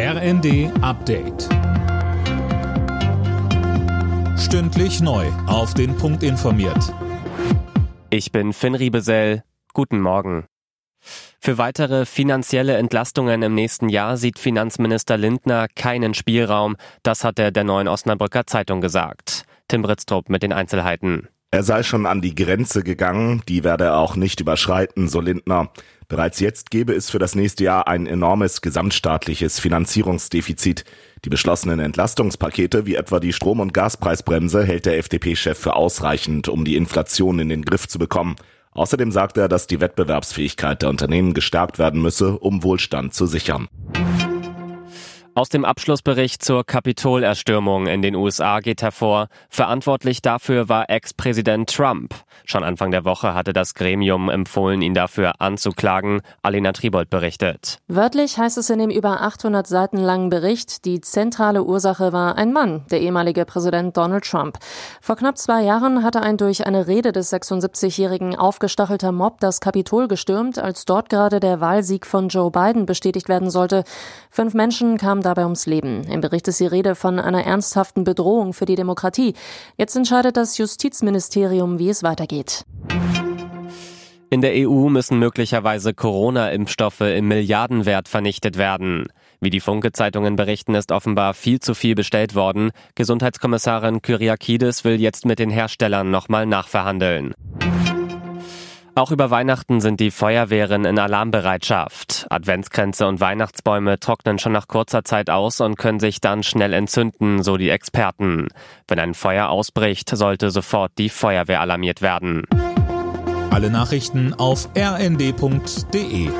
RND Update. Stündlich neu. Auf den Punkt informiert. Ich bin Finn Riebesell. Guten Morgen. Für weitere finanzielle Entlastungen im nächsten Jahr sieht Finanzminister Lindner keinen Spielraum. Das hat er der neuen Osnabrücker Zeitung gesagt. Tim Britztrup mit den Einzelheiten. Er sei schon an die Grenze gegangen, die werde er auch nicht überschreiten, so Lindner. Bereits jetzt gäbe es für das nächste Jahr ein enormes gesamtstaatliches Finanzierungsdefizit. Die beschlossenen Entlastungspakete wie etwa die Strom- und Gaspreisbremse hält der FDP-Chef für ausreichend, um die Inflation in den Griff zu bekommen. Außerdem sagt er, dass die Wettbewerbsfähigkeit der Unternehmen gestärkt werden müsse, um Wohlstand zu sichern. Aus dem Abschlussbericht zur Kapitolerstürmung in den USA geht hervor, verantwortlich dafür war Ex-Präsident Trump. Schon Anfang der Woche hatte das Gremium empfohlen, ihn dafür anzuklagen. Alina Tribold berichtet. Wörtlich heißt es in dem über 800 Seiten langen Bericht, die zentrale Ursache war ein Mann, der ehemalige Präsident Donald Trump. Vor knapp zwei Jahren hatte ein durch eine Rede des 76-Jährigen aufgestachelter Mob das Kapitol gestürmt, als dort gerade der Wahlsieg von Joe Biden bestätigt werden sollte. Fünf Menschen kamen dabei ums Leben. Im Bericht ist die Rede von einer ernsthaften Bedrohung für die Demokratie. Jetzt entscheidet das Justizministerium, wie es weitergeht. In der EU müssen möglicherweise Corona-Impfstoffe im Milliardenwert vernichtet werden. Wie die Funke-Zeitungen berichten, ist offenbar viel zu viel bestellt worden. Gesundheitskommissarin Kyriakides will jetzt mit den Herstellern nochmal nachverhandeln. Auch über Weihnachten sind die Feuerwehren in Alarmbereitschaft. Adventskränze und Weihnachtsbäume trocknen schon nach kurzer Zeit aus und können sich dann schnell entzünden, so die Experten. Wenn ein Feuer ausbricht, sollte sofort die Feuerwehr alarmiert werden. Alle Nachrichten auf rnd.de